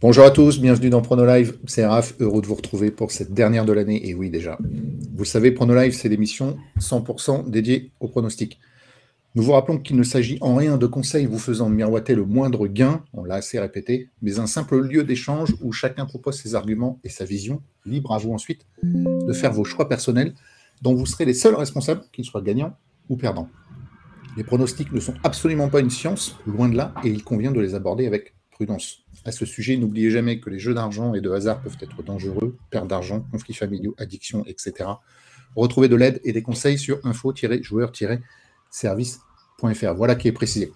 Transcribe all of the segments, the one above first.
Bonjour à tous, bienvenue dans PronoLive. C'est Raph, heureux de vous retrouver pour cette dernière de l'année. Et oui, déjà, vous savez, PronoLive, c'est l'émission 100% dédiée au pronostic. Nous vous rappelons qu'il ne s'agit en rien de conseils vous faisant miroiter le moindre gain, on l'a assez répété, mais un simple lieu d'échange où chacun propose ses arguments et sa vision, libre à vous ensuite de faire vos choix personnels dont vous serez les seuls responsables, qu'ils soient gagnants ou perdants. Les pronostics ne sont absolument pas une science, loin de là, et il convient de les aborder avec prudence. À ce sujet, n'oubliez jamais que les jeux d'argent et de hasard peuvent être dangereux, perte d'argent, conflits familiaux, addiction, etc. Retrouvez de l'aide et des conseils sur info-joueur-service.fr. Voilà qui est précisé.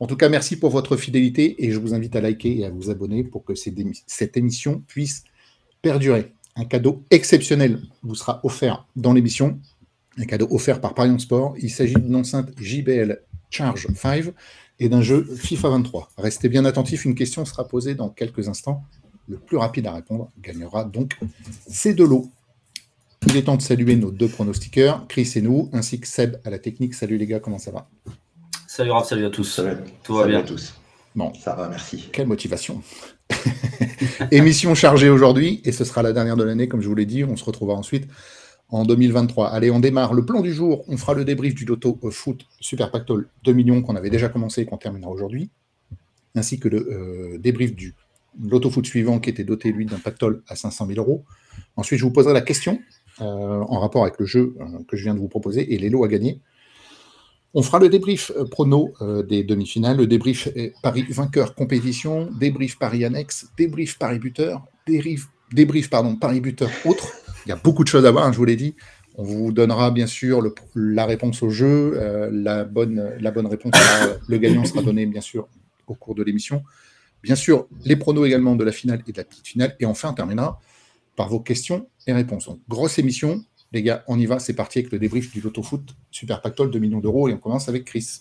En tout cas, merci pour votre fidélité et je vous invite à liker et à vous abonner pour que cette émission puisse perdurer. Un cadeau exceptionnel vous sera offert dans l'émission. Un cadeau offert par Parion Sport. Il s'agit d'une enceinte JBL Charge 5 et d'un jeu FIFA 23. Restez bien attentifs, une question sera posée dans quelques instants. Le plus rapide à répondre gagnera donc c'est de l'eau. Il est temps de saluer nos deux pronostiqueurs, Chris et nous, ainsi que Seb à la technique. Salut les gars, comment ça va? Salut Raph, salut à tous. Salut. Tout va bien à tous. Bon, ça va, merci. Quelle motivation. Émission chargée aujourd'hui, et ce sera la dernière de l'année, comme je vous l'ai dit. On se retrouvera ensuite en 2023. Allez, on démarre le plan du jour. On fera le débrief du Loto Foot Super Pactol 2 millions qu'on avait déjà commencé et qu'on terminera aujourd'hui, ainsi que le euh, débrief du Loto Foot suivant qui était doté, lui, d'un Pactol à 500 000 euros. Ensuite, je vous poserai la question euh, en rapport avec le jeu euh, que je viens de vous proposer et les lots à gagner. On fera le débrief prono des demi-finales, le débrief Paris vainqueur compétition, débrief Paris annexe, débrief Paris buteur, débrief, débrief pardon, Paris buteur autre. Il y a beaucoup de choses à voir, hein, je vous l'ai dit. On vous donnera bien sûr la réponse au jeu. Euh, la, bonne, réponse, le gagnant sera donné bien sûr au cours de l'émission. Bien sûr, les pronos également de la finale et de la petite finale. Et enfin, on terminera par vos questions et réponses. Donc, grosse émission. Les gars, on y va. C'est parti avec le débrief du Loto Foot Super Pactol 2 millions d'euros. Et on commence avec Chris.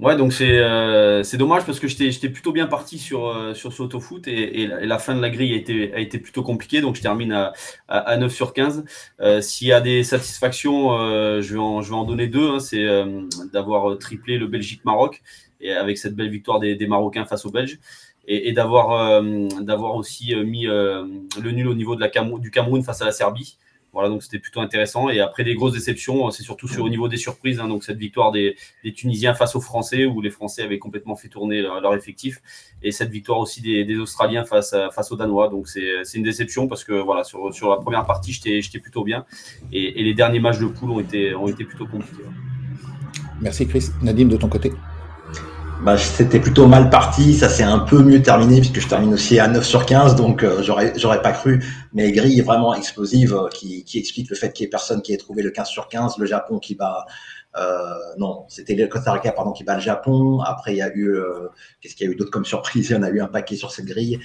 Ouais, donc c'est euh, dommage parce que j'étais plutôt bien parti sur, euh, sur ce autofoot et, et, la, fin de la grille a été, a été plutôt compliquée. Donc je termine à, à, 9 sur 15. Euh, S'il y a des satisfactions, euh, je, vais en, je vais en donner deux. Hein, c'est euh, d'avoir triplé le Belgique-Maroc et avec cette belle victoire des, Marocains face aux Belges et, et d'avoir d'avoir aussi mis le nul au niveau de la du Cameroun face à la Serbie. Voilà, donc c'était plutôt intéressant. Et après des grosses déceptions, c'est surtout sur, au niveau des surprises. Hein, donc cette victoire des, des, Tunisiens face aux Français, où les Français avaient complètement fait tourner leur, effectif, et cette victoire aussi des, des Australiens face, face aux Danois. Donc c'est une déception parce que voilà, sur, sur la première partie, j'étais plutôt bien, et, et, les derniers matchs de poule ont été, ont été plutôt compliqués. Merci Chris. Nadim, de ton côté bah, c'était plutôt mal parti. Ça s'est un peu mieux terminé puisque je termine aussi à 9 sur 15, donc euh, j'aurais j'aurais pas cru. Mais grille vraiment explosive euh, qui, qui explique le fait qu'il y ait personne qui ait trouvé le 15 sur 15. Le Japon qui bat euh, non, c'était le Costa Rica pardon qui bat le Japon. Après il y a eu qu'est-ce qu'il y a eu d'autre comme surprise? Il y en a eu un paquet sur cette grille.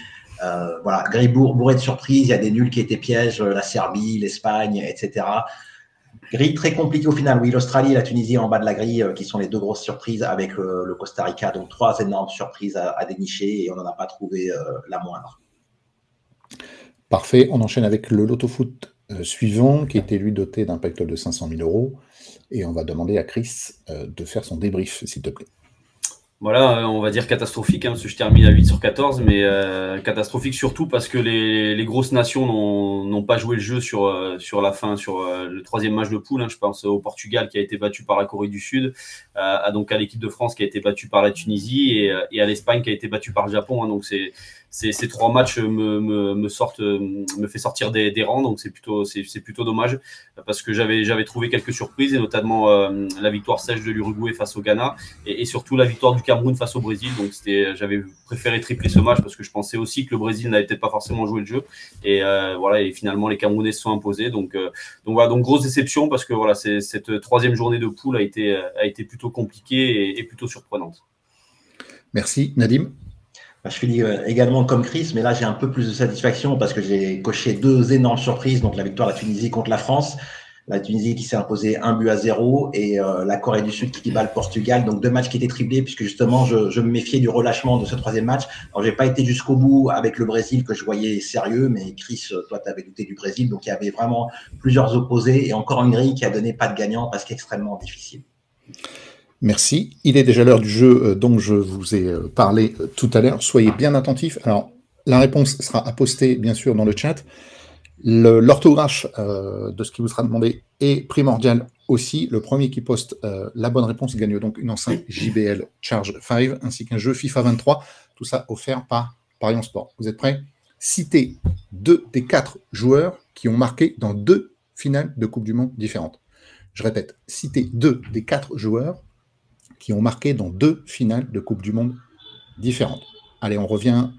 voilà, grille bourrée de surprises. Il y a des nuls qui étaient pièges, la Serbie, l'Espagne, etc. Grille très compliquée au final. Oui, l'Australie et la Tunisie en bas de la grille, euh, qui sont les deux grosses surprises avec euh, le Costa Rica. Donc trois énormes surprises à, dénicher et on n'en a pas trouvé euh, la moindre. Parfait. On enchaîne avec le Loto Foot suivant, qui était lui doté d'un pactole de 500 000 euros. Et on va demander à Chris de faire son débrief, s'il te plaît. Voilà, euh, on va dire catastrophique, hein, parce que je termine à 8 sur 14, mais euh, catastrophique surtout parce que les, les grosses nations n'ont pas joué le jeu sur, euh, sur la fin, sur le troisième match de poule. Hein, je pense au Portugal qui a été battu par la Corée du Sud, à, donc à l'équipe de France qui a été battue par la Tunisie et, et à l'Espagne qui a été battue par le Japon. Hein, donc c'est ces, trois matchs me, me, me, sortent, me fait sortir des, des rangs, donc c'est plutôt, c'est, plutôt dommage parce que j'avais, j'avais trouvé quelques surprises et notamment euh, la victoire sèche de l'Uruguay face au Ghana et, surtout la victoire du Cameroun face au Brésil. Donc c'était, j'avais préféré tripler ce match parce que je pensais aussi que le Brésil n'avait peut-être pas forcément joué le jeu et euh, voilà et finalement les Camerounais se sont imposés. Donc euh, donc voilà donc grosse déception parce que voilà c'est, cette troisième journée de poule a été a été plutôt compliquée et, et plutôt surprenante. Merci Nadim? Bah, je finis euh, également comme Chris, mais là j'ai un peu plus de satisfaction parce que j'ai coché deux énormes surprises. Donc la victoire de la Tunisie contre la France, la Tunisie qui s'est imposée un but à zéro et euh, la Corée du Sud qui bat le Portugal. Donc deux matchs qui étaient triplés puisque justement je, je me méfiais du relâchement de ce troisième match. Alors j'ai pas été jusqu'au bout avec le Brésil que je voyais sérieux, mais Chris, toi tu avais douté du Brésil, donc il y avait vraiment plusieurs opposés et encore une grille qui a donné pas de gagnant parce qu'extrêmement difficile. Merci. Il est déjà l'heure du jeu euh, dont je vous ai euh, parlé euh, tout à l'heure. Soyez bien attentifs. Alors, la réponse sera à poster, bien sûr, dans le chat. L'orthographe de ce qui vous sera demandé est primordial aussi. Le premier qui poste la bonne réponse gagne donc une enceinte JBL Charge 5 ainsi qu'un jeu FIFA 23. Tout ça offert par Parion Sport. Vous êtes prêts? Citez deux des quatre joueurs qui ont marqué dans deux finales de Coupe du Monde différentes. Je répète, citez deux des quatre joueurs qui ont marqué dans deux finales de Coupe du Monde différentes. Allez, on revient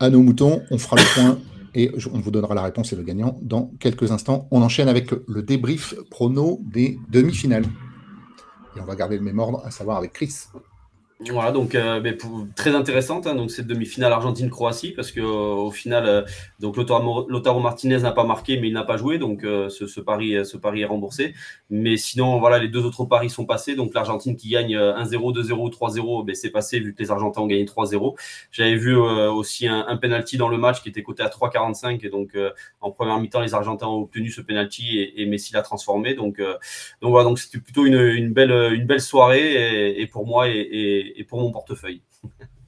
à nos moutons, on fera le point et on vous donnera la réponse et le gagnant dans quelques instants. On enchaîne avec le débrief prono des demi-finales. Et on va garder le même ordre, à savoir avec Chris. Voilà, donc euh, très intéressante, hein, donc cette demi-finale Argentine-Croatie, parce que euh, au final, euh, donc Lotaro, Martinez n'a pas marqué, mais il n'a pas joué, donc ce, pari, ce pari est remboursé. Mais sinon, voilà, les deux autres paris sont passés, donc l'Argentine qui gagne 1-0, 2-0, 3-0, ben, c'est passé vu que les Argentins ont gagné 3-0. J'avais vu aussi un, un, penalty dans le match qui était coté à 3-45, et donc en première mi-temps, les Argentins ont obtenu ce penalty et, Messi l'a transformé. Donc, donc voilà, donc c'était plutôt une, belle, une belle soirée et, pour moi et et, pour mon portefeuille.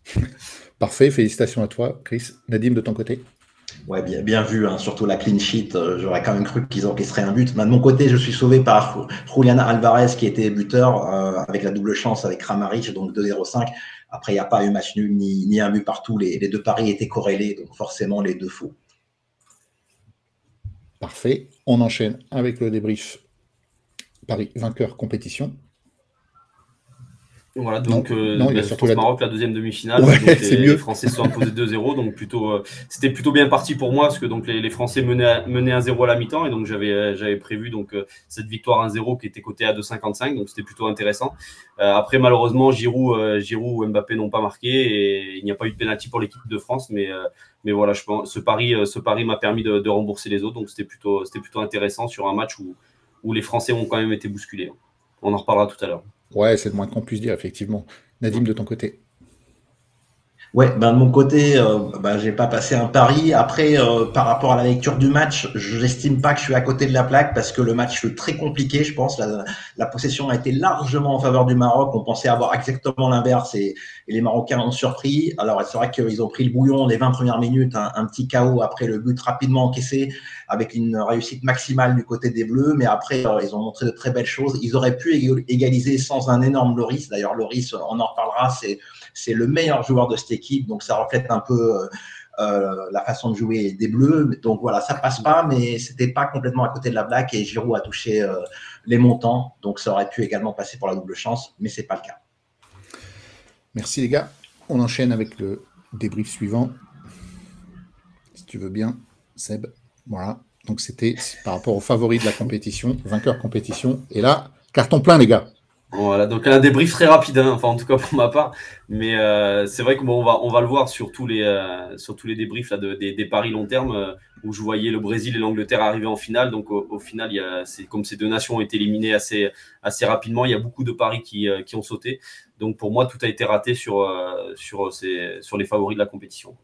Parfait, félicitations à toi, Chris. Nadim, de ton côté Ouais, bien, bien vu, hein. surtout la clean sheet. Euh, j'aurais quand même cru qu'ils encaisseraient un but. de mon côté, je suis sauvé par Juliana Alvarez qui était buteur euh, avec la double chance avec Kramaric, donc 2-0-5. Après, il n'y a pas eu match nul ni, ni un but partout. Les, les, deux paris étaient corrélés, donc forcément les deux faux. Parfait. On enchaîne avec le débrief Paris vainqueur compétition. Voilà, donc euh, bah, Maroc, la deuxième demi-finale. les, Français sont imposés 2-0, donc plutôt, euh, c'était plutôt bien parti pour moi parce que donc les, Français menaient, menaient 1-0 à la mi-temps et donc j'avais, euh, j'avais prévu donc cette victoire 1-0 qui était cotée à 2,55, donc c'était plutôt intéressant. après malheureusement Giroud, Giroud ou Mbappé n'ont pas marqué et il n'y a pas eu de pénalty pour l'équipe de France, mais mais voilà, je pense, ce pari, ce pari m'a permis de, de, rembourser les autres, donc c'était plutôt, c'était plutôt intéressant sur un match où où les Français ont quand même été bousculés. On en reparlera tout à l'heure. Ouais, c'est le moins qu'on puisse dire, effectivement. Nadim, de ton côté Ouais, ben de mon côté, euh, ben, j'ai pas passé un pari. Après, euh, par rapport à la lecture du match, je n'estime pas que je suis à côté de la plaque parce que le match fut très compliqué, je pense. La, la, possession a été largement en faveur du Maroc. On pensait avoir exactement l'inverse et, les Marocains ont surpris. Alors, c'est vrai qu'ils ont pris le bouillon les 20 premières minutes, un, petit chaos après le but rapidement encaissé avec une réussite maximale du côté des Bleus. Mais après, euh, ils ont montré de très belles choses. Ils auraient pu égaliser sans un énorme Loris. D'ailleurs, Loris, on en reparlera, c'est c'est le meilleur joueur de cette équipe, donc ça reflète un peu euh, euh, la façon de jouer des Bleus. Donc voilà, ça passe pas, mais c'était pas complètement à côté de la blague et Giroud a touché euh, les montants, donc ça aurait pu également passer pour la double chance, mais c'est pas le cas. Merci les gars. On enchaîne avec le débrief suivant. Si tu veux bien, Seb. Voilà. Donc c'était par rapport aux favoris de la compétition, vainqueur compétition. Et là, carton plein les gars. Voilà, donc un débrief très rapide, hein, enfin en tout cas pour ma part. Mais euh, c'est vrai qu'on bon, va, on va le voir sur tous les, euh, sur tous les débriefs là, de, des, paris long terme euh, où je voyais le Brésil et l'Angleterre arriver en finale. Donc au, final, il y a, comme ces deux nations ont été éliminées assez, assez rapidement, il y a beaucoup de paris qui, qui ont sauté. Donc pour moi, tout a été raté sur, sur, ces, sur les favoris de la compétition.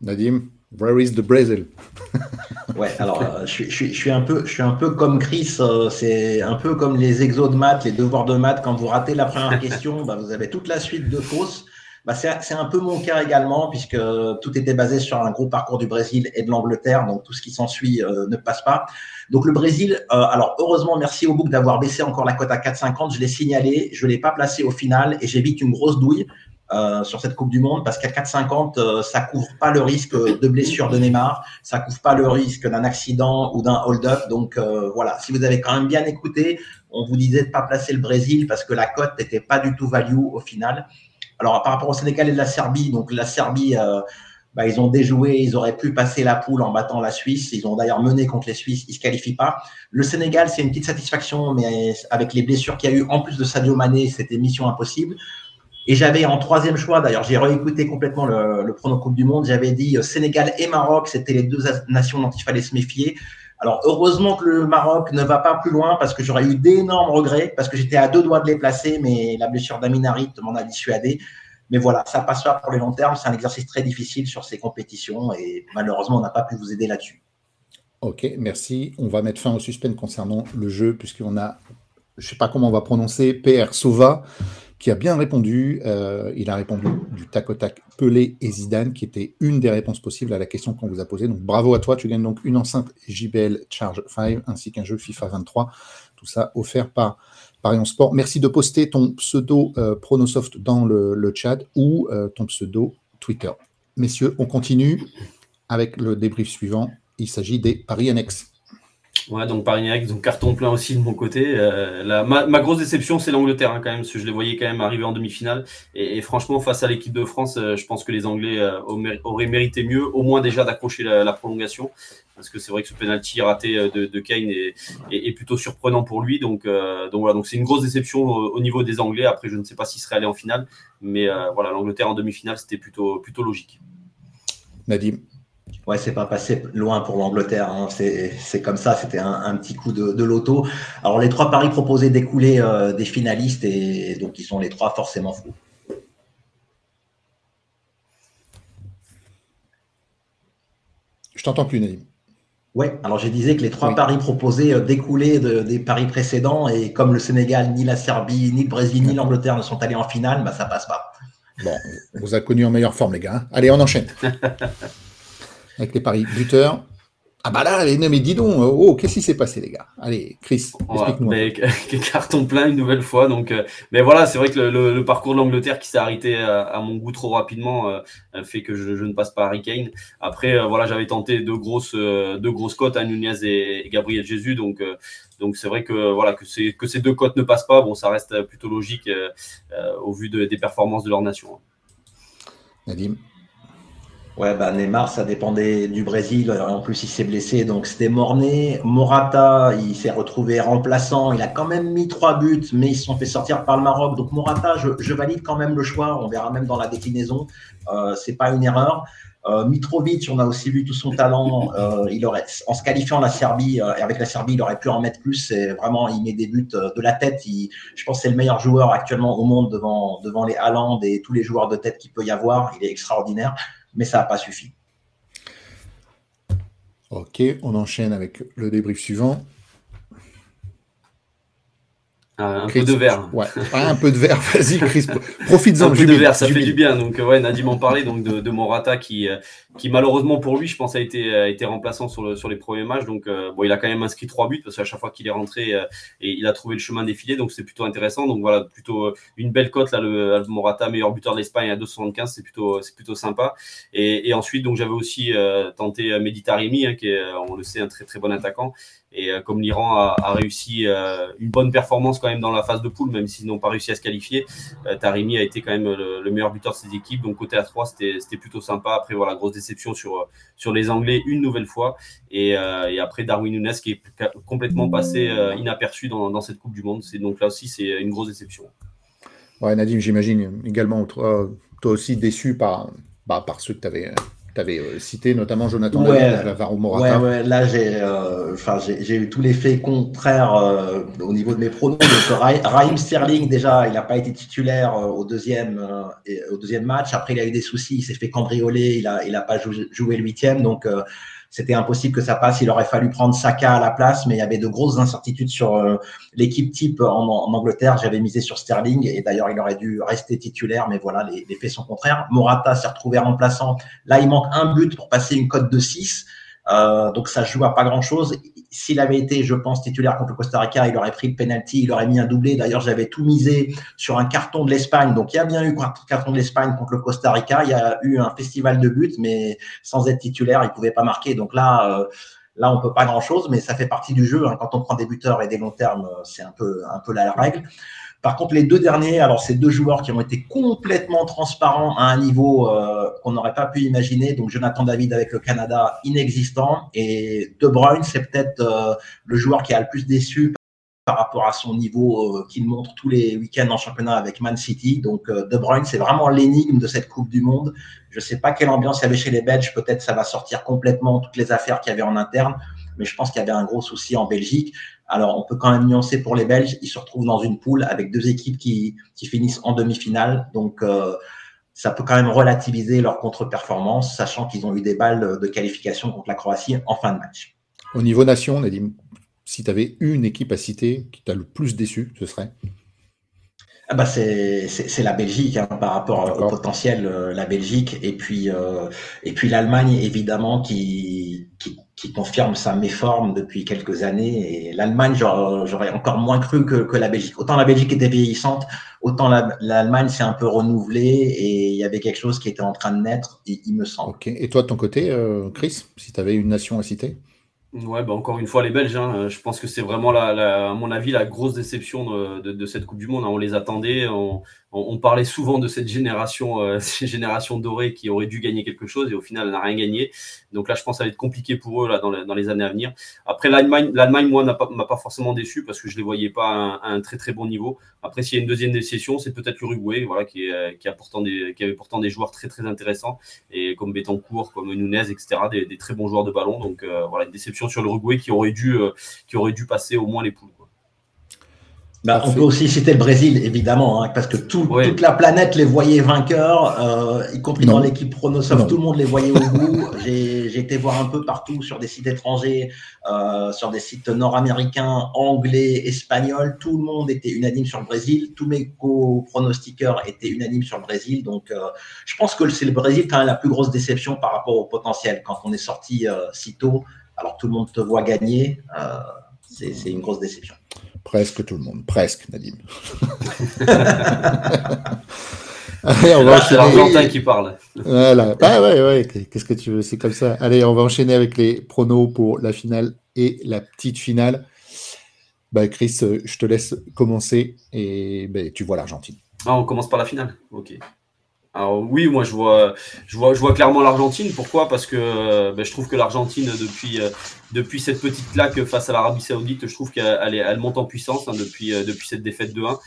Nadim Where is the Brazil? Ouais, alors euh, je, je, je, suis un peu, je suis un peu comme Chris. Euh, c'est un peu comme les exos de maths, les devoirs de maths. Quand vous ratez la première question, bah, vous avez toute la suite de fausses. Bah, c'est un peu mon cas également, puisque tout était basé sur un gros parcours du Brésil et de l'Angleterre, donc tout ce qui s'ensuit euh, ne passe pas. Donc le Brésil, alors heureusement, merci au book d'avoir baissé encore la cote à 4,50. Je l'ai signalé, je l'ai pas placé au final et j'évite une grosse douille. Euh, sur cette Coupe du Monde parce qu'à 4,50, euh, ça couvre pas le risque de blessure de Neymar, ça couvre pas le risque d'un accident ou d'un hold-up. Donc euh, voilà, si vous avez quand même bien écouté, on vous disait de pas placer le Brésil parce que la cote n'était pas du tout value au final. Alors par rapport au Sénégal et de la Serbie, donc la Serbie, bah, ils ont déjoué, ils auraient pu passer la poule en battant la Suisse. Ils ont d'ailleurs mené contre les Suisses, ils se qualifient pas. Le Sénégal, c'est une petite satisfaction, mais avec les blessures qu'il y a eu en plus de Sadio Mané, c'était mission impossible. Et j'avais en troisième choix, d'ailleurs, j'ai réécouté complètement le, le prono Coupe du Monde, j'avais dit euh, Sénégal et Maroc, c'était les deux nations dont il fallait se méfier. Alors, heureusement que le Maroc ne va pas plus loin parce que j'aurais eu d'énormes regrets, parce que j'étais à deux doigts de les placer, mais la blessure d'Aminarit m'en a dissuadé. Mais voilà, ça passe pas pour les longs termes. C'est un exercice très difficile sur ces compétitions et malheureusement, on n'a pas pu vous aider là-dessus. Ok, merci. On va mettre fin au suspense concernant le jeu puisqu'on a je ne sais pas comment on va prononcer, PR Sova, qui a bien répondu. Euh, il a répondu du tac au tac Pelé et Zidane, qui était une des réponses possibles à la question qu'on vous a posée. Donc bravo à toi, tu gagnes donc une enceinte JBL Charge 5 ainsi qu'un jeu FIFA 23. Tout ça offert par Parion Sport. Merci de poster ton pseudo euh, Pronosoft dans le, chat ou euh, ton pseudo Twitter. Messieurs, on continue avec le débrief suivant. Il s'agit des paris annexes. Ouais, donc Paris donc carton plein aussi de mon côté. Euh, ma, grosse déception, c'est l'Angleterre hein, quand même, parce que je les voyais quand même arriver en demi-finale. Et, franchement, face à l'équipe de France, euh, je pense que les Anglais euh, auraient mérité mieux, au moins déjà d'accrocher la, prolongation, parce que c'est vrai que ce penalty raté de, Kane est, plutôt surprenant pour lui. Donc, donc voilà, donc c'est une grosse déception au, niveau des Anglais. Après, je ne sais pas s'ils seraient allés en finale, mais voilà, l'Angleterre en demi-finale, c'était plutôt plutôt logique. Nadim. Ouais, c'est pas passé loin pour l'Angleterre. Hein. C'est comme ça, c'était un, petit coup de, loto. Alors, les trois paris proposés d'écouler euh, des finalistes, et donc ils sont les trois forcément fous. Je t'entends plus, Naïm. Oui, alors je disais que les trois paris proposés euh, découlaient des paris précédents, et comme le Sénégal, ni la Serbie, ni le Brésil, ni l'Angleterre ne sont allés en finale, bah, ça passe pas. Bon, on vous a connu en meilleure forme, les gars. Hein. Allez, on enchaîne. avec les paris buteurs. Ah bah là, mais dis donc, oh, qu'est-ce qui s'est passé, les gars? Allez, Chris, explique-nous. carton plein une nouvelle fois. Donc, euh, mais voilà, c'est vrai que le, parcours de l'Angleterre qui s'est arrêté à, mon goût trop rapidement euh, fait que je, ne passe pas Harry Kane. Après, euh, voilà, j'avais tenté deux grosses, deux grosses cotes à Nunez et, Gabriel Jésus. Donc, donc c'est vrai que voilà que, que ces deux cotes ne passent pas. Bon, ça reste plutôt logique au vu des performances de leur nation. Nadim? Ouais, bah Neymar, ça dépendait du Brésil. En plus, il s'est blessé, donc c'était morné. Morata, il s'est retrouvé remplaçant. Il a quand même mis trois buts, mais ils se sont fait sortir par le Maroc. Donc Morata, je, valide quand même le choix. On verra même dans la déclinaison. Euh, c'est pas une erreur. Euh, Mitrovic, on a aussi vu tout son talent. Euh, il aurait, en se qualifiant la Serbie, euh, avec la Serbie, il aurait pu en mettre plus. C'est vraiment, il met des buts euh, de la tête. je pense c'est le meilleur joueur actuellement au monde devant, devant les Haaland et tous les joueurs de tête qu'il peut y avoir. Il est extraordinaire mais ça n'a pas suffi. Ok, on enchaîne avec le débrief suivant. Un peu de verre. Ouais, un peu de verre, vas-y Chris, profites-en. Un peu de verre, ça fait du bien. Donc ouais, Nadim en parlait donc de, de, Morata qui, euh, qui malheureusement pour lui, je pense, a été, a été remplaçant sur, le, sur les premiers matchs. Donc euh, bon, il a quand même inscrit trois buts parce qu'à chaque fois qu'il est rentré, euh, et il a trouvé le chemin défilé, donc c'est plutôt intéressant. Donc voilà, plutôt une belle cote là, le, Morata, meilleur buteur de l'Espagne à 2,75, c'est plutôt, plutôt sympa. Et, et ensuite, donc j'avais aussi tenté Mehdi hein, qui est, on le sait, un très très bon attaquant. Et euh, comme l'Iran a, réussi euh, une bonne performance quand même dans la phase de poule, même s'ils n'ont pas réussi à se qualifier, euh, Tarimi a été quand même le, meilleur buteur de ses équipes. Donc côté A3, c'était plutôt sympa. Après, voilà, grosse déception sur, sur les Anglais une nouvelle fois. Et, après, Darwin Nunes qui est complètement passé inaperçu dans, cette Coupe du Monde. Donc là aussi, c'est une grosse déception. Ouais, Nadim, j'imagine également, toi, toi aussi déçu par, bah, par ceux que tu avais tu avais euh, cité notamment Jonathan ouais, Morata. Ouais, là, j'ai euh, j'ai eu tous les faits contraires euh, au niveau de mes pronoms. Raheem Sterling, déjà, il n'a pas été titulaire au, deuxième, au deuxième match. Après, il a eu des soucis, il s'est fait cambrioler, il n'a il a pas joué, joué le huitième. Donc, c'était impossible que ça passe. Il aurait fallu prendre Saka à la place, mais il y avait de grosses incertitudes sur euh, l'équipe type en, Angleterre. J'avais misé sur Sterling et d'ailleurs, il aurait dû rester titulaire, mais voilà, les, les faits sont contraires. Morata s'est retrouvé remplaçant. Là, il manque un but pour passer une cote de 6. Euh, donc ça joue à pas grand chose. S'il avait été, je pense, titulaire contre le Costa Rica, il aurait pris le penalty, il aurait mis un doublé. D'ailleurs, j'avais tout misé sur un carton de l'Espagne. Donc il y a bien eu un carton de l'Espagne contre le Costa Rica. Il y a eu un festival de buts, mais sans être titulaire, il pouvait pas marquer. Donc là, euh, là, on peut pas grand chose, mais ça fait partie du jeu. Hein. Quand on prend des buteurs et des longs termes, c'est un peu, un peu la règle. Par contre, les deux derniers, alors c'est deux joueurs qui ont été complètement transparents à un niveau euh, qu'on n'aurait pas pu imaginer. Donc Jonathan David avec le Canada inexistant et De Bruyne, c'est peut-être euh, le joueur qui a le plus déçu par rapport à son niveau euh, qu'il montre tous les week-ends en championnat avec Man City. Donc De Bruyne, c'est vraiment l'énigme de cette Coupe du Monde. Je ne sais pas quelle ambiance il y avait chez les Belges. Peut-être ça va sortir complètement toutes les affaires qu'il y avait en interne mais je pense qu'il y avait un gros souci en Belgique. Alors, on peut quand même nuancer pour les Belges. Ils se retrouvent dans une poule avec deux équipes qui, finissent en demi-finale. Donc, euh, ça peut quand même relativiser leur contre-performance, sachant qu'ils ont eu des balles de qualification contre la Croatie en fin de match. Au niveau nation, on a dit si tu avais une équipe à citer qui t'a le plus déçu, ce serait? Ah bah c'est la Belgique hein, par rapport au potentiel, euh, la Belgique et puis euh, et puis l'Allemagne évidemment qui, qui, qui confirme sa méforme depuis quelques années et l'Allemagne j'aurais encore moins cru que, que la Belgique. Autant la Belgique était vieillissante, autant l'Allemagne s'est un peu renouvelée et il y avait quelque chose qui était en train de naître, il, il me semble. Ok. Et toi de ton côté, euh, Chris, si tu avais une nation à citer? Ouais, bah encore une fois, les Belges, hein, je pense que c'est vraiment, la, à mon avis, la grosse déception de, cette Coupe du Monde. Hein. On les attendait, on, parlait souvent de cette génération, euh, cette génération dorée qui aurait dû gagner quelque chose et au final, elle n'a rien gagné. Donc là, je pense que ça va être compliqué pour eux là, dans, les années à venir. Après, l'Allemagne, l'Allemagne moi, m'a pas forcément déçu parce que je les voyais pas à un, très très bon niveau. Après, s'il y a une deuxième décision, c'est peut-être l'Uruguay, voilà, qui, est, qui, qui avait pourtant des joueurs très très intéressants et comme Betancourt, comme Nunez, etc., des, des très bons joueurs de ballon. Donc euh, voilà, une déception sur l'Uruguay qui aurait dû, euh, qui aurait dû passer au moins les poules. Bah, on peut aussi citer le Brésil, évidemment, hein, parce que tout, toute la planète les voyait vainqueurs, euh, y compris dans l'équipe Pronosov, tout le monde les voyait au bout. J'ai été voir un peu partout sur des sites étrangers, euh, sur des sites nord-américains, anglais, espagnols. Tout le monde était unanime sur le Brésil. Tous mes co-pronostiqueurs étaient unanimes sur le Brésil. Donc, euh, je pense que c'est le Brésil quand même la plus grosse déception par rapport au potentiel. Quand on est sorti euh, si tôt, alors tout le monde te voit gagner, euh, c'est une grosse déception. Presque tout le monde. Presque, Nadim. Allez, on va C'est l'Argentin qui parle. Voilà. Ah ouais, ouais. Qu'est-ce que tu veux? C'est comme ça. Allez, on va enchaîner avec les pronos pour la finale et la petite finale. Bah, Chris, je te laisse commencer et bah, tu vois l'Argentine. Ah, on commence par la finale. Ok. Alors oui, moi je vois, je vois, je vois clairement l'Argentine. Pourquoi? Parce que euh, ben, je trouve que l'Argentine depuis euh, depuis cette petite claque face à l'Arabie Saoudite, je trouve qu'elle elle monte en puissance hein, depuis euh, depuis cette défaite de 1.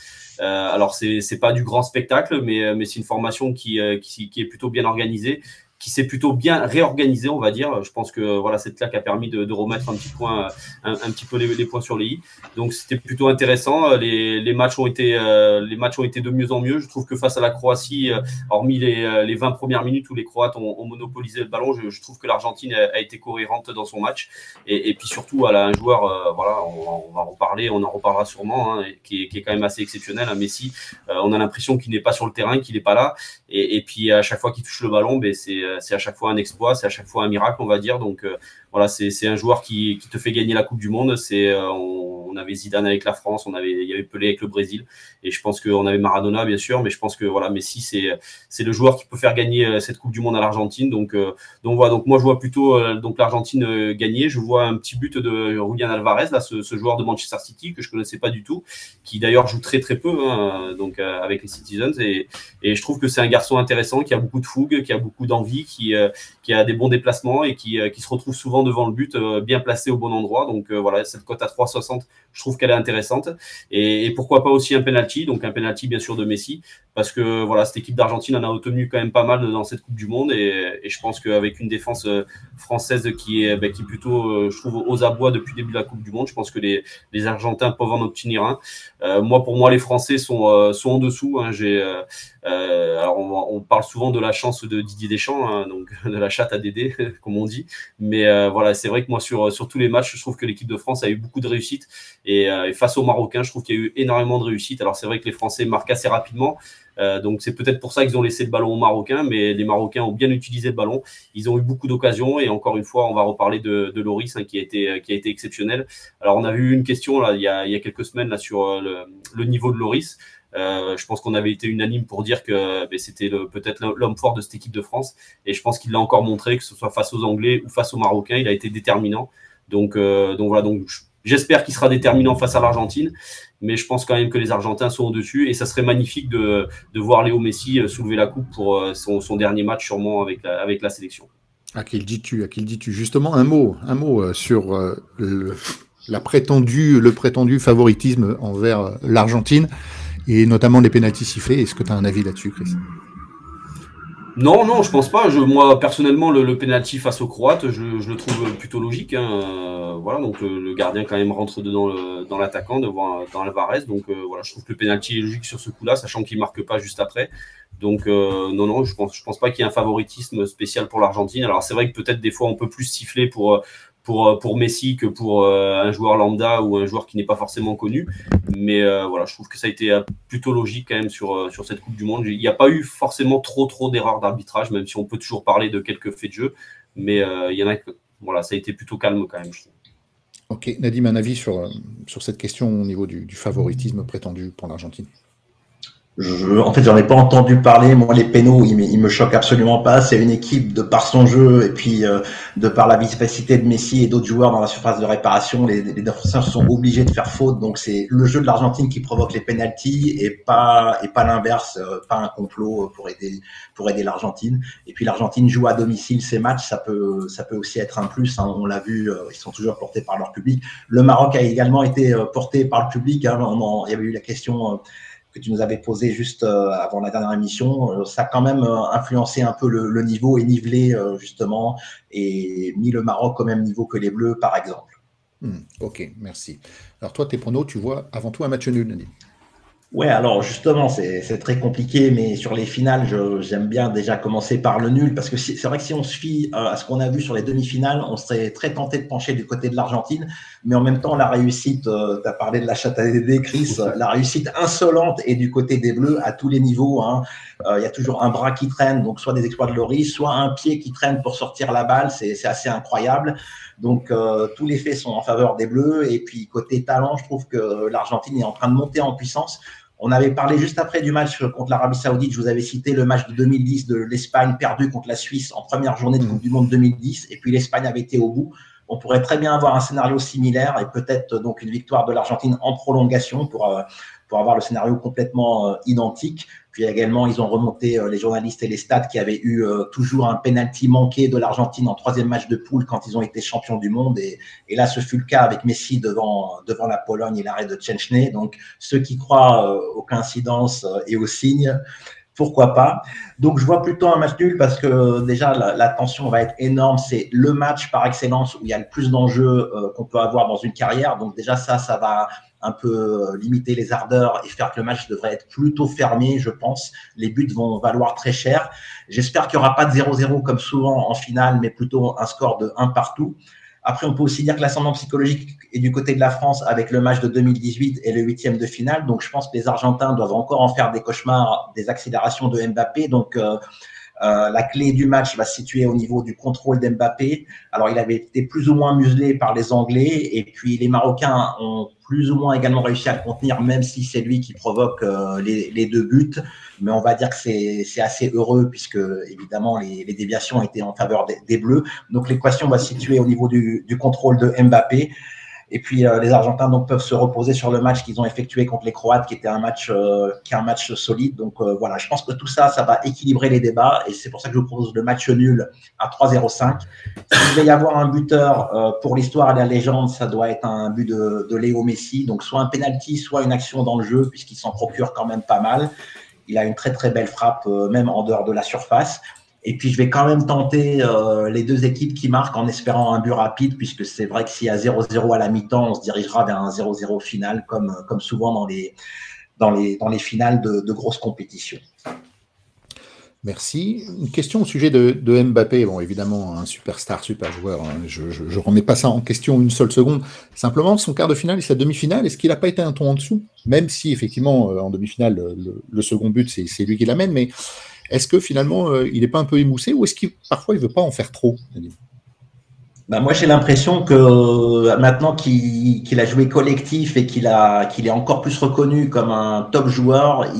alors c'est c'est pas du grand spectacle, mais mais c'est une formation qui, qui qui est plutôt bien organisée qui s'est plutôt bien réorganisé, on va dire. Je pense que voilà, cette claque a permis de, de remettre un petit point, un, un petit peu les, les, points sur les i. Donc c'était plutôt intéressant. Les, les, matchs ont été, euh, les matchs ont été de mieux en mieux. Je trouve que face à la Croatie, euh, hormis les, euh, les 20 premières minutes où les Croates ont, ont monopolisé le ballon, je, je trouve que l'Argentine a, été cohérente dans son match. Et, et puis surtout, elle a un joueur, voilà, on, va en reparler, on en reparlera sûrement, hein, qui, est, qui, est, quand même assez exceptionnel. Hein, Messi, on a l'impression qu'il n'est pas sur le terrain, qu'il n'est pas là. Et, et, puis à chaque fois qu'il touche le ballon, ben, c'est c'est à chaque fois un exploit, c'est à chaque fois un miracle, on va dire. Donc euh, voilà, c'est un joueur qui, qui, te fait gagner la Coupe du Monde. C'est euh, on, on, avait Zidane avec la France, on avait il y avait Pelé avec le Brésil, et je pense qu'on avait Maradona bien sûr, mais je pense que voilà, Messi c'est c'est le joueur qui peut faire gagner euh, cette Coupe du Monde à l'Argentine. Donc donc voilà, donc moi je vois plutôt donc l'Argentine gagner. Je vois un petit but de Julian Alvarez là, ce, ce, joueur de Manchester City que je connaissais pas du tout, qui d'ailleurs joue très très peu hein, donc avec les Citizens et, et je trouve que c'est un garçon intéressant qui a beaucoup de fougue, qui a beaucoup d'envie, qui qui a des bons déplacements et qui, euh, qui se retrouve souvent devant le but, euh, bien placé au bon endroit. Donc euh, voilà, cette cote à 3,60, je trouve qu'elle est intéressante. Et, pourquoi pas aussi un penalty, donc un penalty bien sûr de Messi, parce que voilà, cette équipe d'Argentine en a obtenu quand même pas mal dans cette Coupe du Monde. Et, je pense qu'avec une défense française qui est, ben, qui est plutôt, je trouve, aux abois depuis le début de la Coupe du Monde, je pense que les, les Argentins peuvent en obtenir un. Euh, moi, pour moi, les Français sont, sont en dessous. Hein. J'ai, euh, alors on, parle souvent de la chance de Didier Deschamps, hein, donc de la chatte à Dédé, comme on dit. Mais euh, voilà, c'est vrai que moi sur sur tous les matchs, je trouve que l'équipe de France a eu beaucoup de réussite et, euh, et face aux Marocains, je trouve qu'il y a eu énormément de réussite. Alors c'est vrai que les Français marquent assez rapidement. Euh, donc c'est peut-être pour ça qu'ils ont laissé le ballon aux Marocains, mais les Marocains ont bien utilisé le ballon. Ils ont eu beaucoup d'occasions et encore une fois, on va reparler de, de Loris hein, qui a été qui a été exceptionnel. Alors on a vu une question là il y a, il y a quelques semaines là sur le, le niveau de Loris. Euh, je pense qu'on avait été unanime pour dire que ben, c'était peut-être l'homme fort de cette équipe de France. Et je pense qu'il l'a encore montré, que ce soit face aux Anglais ou face aux Marocains, il a été déterminant. Donc, euh, donc voilà, donc j'espère qu'il sera déterminant face à l'Argentine. Mais je pense quand même que les Argentins sont au-dessus. Et ça serait magnifique de, de voir Léo Messi euh, soulever la coupe pour euh, son, dernier match, sûrement avec la, avec la sélection. À qui le dis-tu À qui dis-tu? Justement, un mot, un mot euh, sur le, la le prétendu favoritisme envers l'Argentine et notamment les pénaltys sifflés. Est-ce que tu as un avis là-dessus, Chris? Non, non, je pense pas. Je, moi, personnellement, le, le penalty face aux Croates, je, je, le trouve plutôt logique. Hein. Euh, voilà, donc le, le, gardien quand même rentre dedans le, dans l'attaquant, devant dans Alvarez. Donc euh, voilà, je trouve que le penalty est logique sur ce coup-là, sachant qu'il marque pas juste après. Donc euh, non, non, je pense, je pense pas qu'il y ait un favoritisme spécial pour l'Argentine. Alors c'est vrai que peut-être des fois on peut plus siffler pour pour, pour Messi que pour un joueur lambda ou un joueur qui n'est pas forcément connu. Mais voilà, je trouve que ça a été plutôt logique quand même sur, sur cette Coupe du Monde. Il n'y a pas eu forcément trop trop d'erreurs d'arbitrage, même si on peut toujours parler de quelques faits de jeu. Mais il y en a voilà, ça a été plutôt calme quand même, je trouve. Ok, Nadim, un avis sur, sur cette question au niveau du favoritisme prétendu pour l'Argentine? Je, en fait, j'en ai pas entendu parler. Moi, les pénaux, ils, me, me choquent absolument pas. C'est une équipe de par son jeu et puis euh, de par la vivacité de Messi et d'autres joueurs dans la surface de réparation, les, les défenseurs sont obligés de faire faute. Donc, c'est le jeu de l'Argentine qui provoque les pénalties et pas et pas l'inverse, euh, pas un complot pour aider pour aider l'Argentine. Et puis, l'Argentine joue à domicile ces matchs, ça peut ça peut aussi être un plus. Hein. on l'a vu, euh, ils sont toujours portés par leur public. Le Maroc a également été porté par le public. Hein. il y avait eu la question que tu nous avais posé juste euh, avant la dernière émission, euh, ça a quand même euh, influencé un peu le, niveau et nivelé justement et mis le Maroc au même niveau que les Bleus par exemple. Hmm, ok, merci. Alors toi, tes pronos, tu vois avant tout un match nul, Nadine Ouais, alors justement, c'est très compliqué, mais sur les finales, j'aime bien déjà commencer par le nul, parce que c'est vrai que si on se fie euh, à ce qu'on a vu sur les demi-finales, on serait très tenté de pencher du côté de l'Argentine, mais en même temps, la réussite, euh, tu as parlé de la chatte à Dédé, Chris, euh, la réussite insolente est du côté des Bleus à tous les niveaux. Hein. Il y a toujours un bras qui traîne, donc soit des exploits de Loris, soit un pied qui traîne pour sortir la balle, c'est assez incroyable. Donc tous les faits sont en faveur des Bleus, et puis côté talent, je trouve que l'Argentine est en train de monter en puissance. On avait parlé juste après du match contre l'Arabie Saoudite. Je vous avais cité le match de 2010 de l'Espagne perdu contre la Suisse en première journée de Coupe du Monde 2010. Et puis l'Espagne avait été au bout. On pourrait très bien avoir un scénario similaire et peut-être donc une victoire de l'Argentine en prolongation pour, euh, pour avoir le scénario complètement euh, identique. Puis également, ils ont remonté euh, les journalistes et les stats qui avaient eu euh, toujours un penalty manqué de l'Argentine en troisième match de poule quand ils ont été champions du monde. Et, là, ce fut le cas avec Messi devant, devant la Pologne et l'arrêt de Tchenchné. Donc, ceux qui croient aux coïncidences et aux signes, pourquoi pas. Donc, je vois plutôt un match nul parce que déjà, la tension va être énorme. C'est le match par excellence où il y a le plus d'enjeux qu'on peut avoir dans une carrière. Donc, déjà, ça, ça va un peu euh, limiter les ardeurs et faire que le match devrait être plutôt fermé, je pense. Les buts vont valoir très cher. J'espère qu'il n'y aura pas de 0-0 comme souvent en finale, mais plutôt un score de 1 partout. Après, on peut aussi dire que l'ascendant psychologique est du côté de la France avec le match de 2018 et le huitième de finale. Donc, je pense que les Argentins doivent encore en faire des cauchemars, des accélérations de Mbappé. Donc, euh, euh, la clé du match va se situer au niveau du contrôle d'Mbappé. Alors, il avait été plus ou moins muselé par les Anglais et puis les Marocains ont plus ou moins également réussi à le contenir, même si c'est lui qui provoque euh, les, deux buts. Mais on va dire que c'est assez heureux puisque évidemment les, déviations étaient en faveur des, Bleus. Donc l'équation va se situer au niveau du, du contrôle de Mbappé. Et puis euh, les Argentins donc peuvent se reposer sur le match qu'ils ont effectué contre les Croates, qui était un match euh, qui est un match solide. Donc euh, voilà, je pense que tout ça, ça va équilibrer les débats, et c'est pour ça que je vous propose le match nul à 3-0-5. S'il va y avoir un buteur pour l'histoire et la légende, ça doit être un but de, de Léo Messi, donc soit un penalty, soit une action dans le jeu, puisqu'il s'en procure quand même pas mal. Il a une très très belle frappe, même en dehors de la surface. Et puis, je vais quand même tenter euh, les deux équipes qui marquent en espérant un but rapide, puisque c'est vrai que s'il y a 0-0 à la mi-temps, on se dirigera vers un 0-0 final, comme, comme souvent dans les, dans les, dans les finales de, grosses compétitions. Merci. Une question au sujet de, de, Mbappé. Bon, évidemment, un superstar, super joueur. Hein. Je ne remets pas ça en question une seule seconde. Simplement, son quart de finale et sa demi-finale, est-ce qu'il n'a pas été un ton en dessous? Même si, effectivement, euh, en demi-finale, le, le, second but, c'est lui qui l'amène. Mais est-ce que finalement, euh, il n'est pas un peu émoussé ou est-ce qu'il parfois il veut pas en faire trop bah moi, j'ai l'impression que euh, maintenant qu'il a joué collectif et qu'il qu'il est encore plus reconnu comme un top joueur,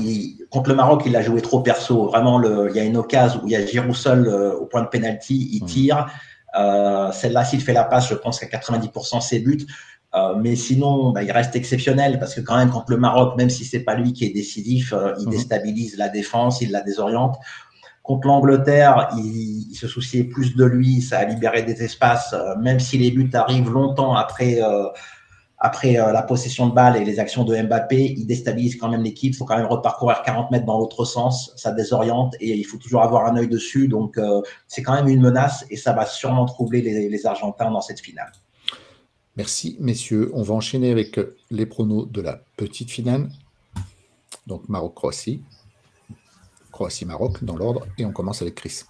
contre le Maroc, il a joué trop perso. Vraiment, le, il y a une occasion où il y a Giroud seul euh, au point de pénalty, il mmh. tire. Celle-là, s'il fait la passe, je pense qu'à 90% c'est but. Euh, mais sinon, bah, il reste exceptionnel parce que quand même, contre le Maroc, même si c'est pas lui qui est décisif, euh, il mhm. déstabilise la défense, il la désoriente. Contre l'Angleterre, il, se souciait plus de lui, ça a libéré des espaces, euh, même si les buts arrivent longtemps après, après la possession de balle et les actions de Mbappé, il déstabilise quand même l'équipe. Il faut quand même reparcourir 40 mètres dans l'autre sens, ça désoriente et il faut toujours avoir un œil dessus. Donc, c'est quand même une menace et ça va sûrement troubler les Argentins dans cette finale. Merci, messieurs. On va enchaîner avec les pronos de la petite finale. Donc, Maroc-Croatie. Croatie-Maroc dans l'ordre. Et on commence avec Chris.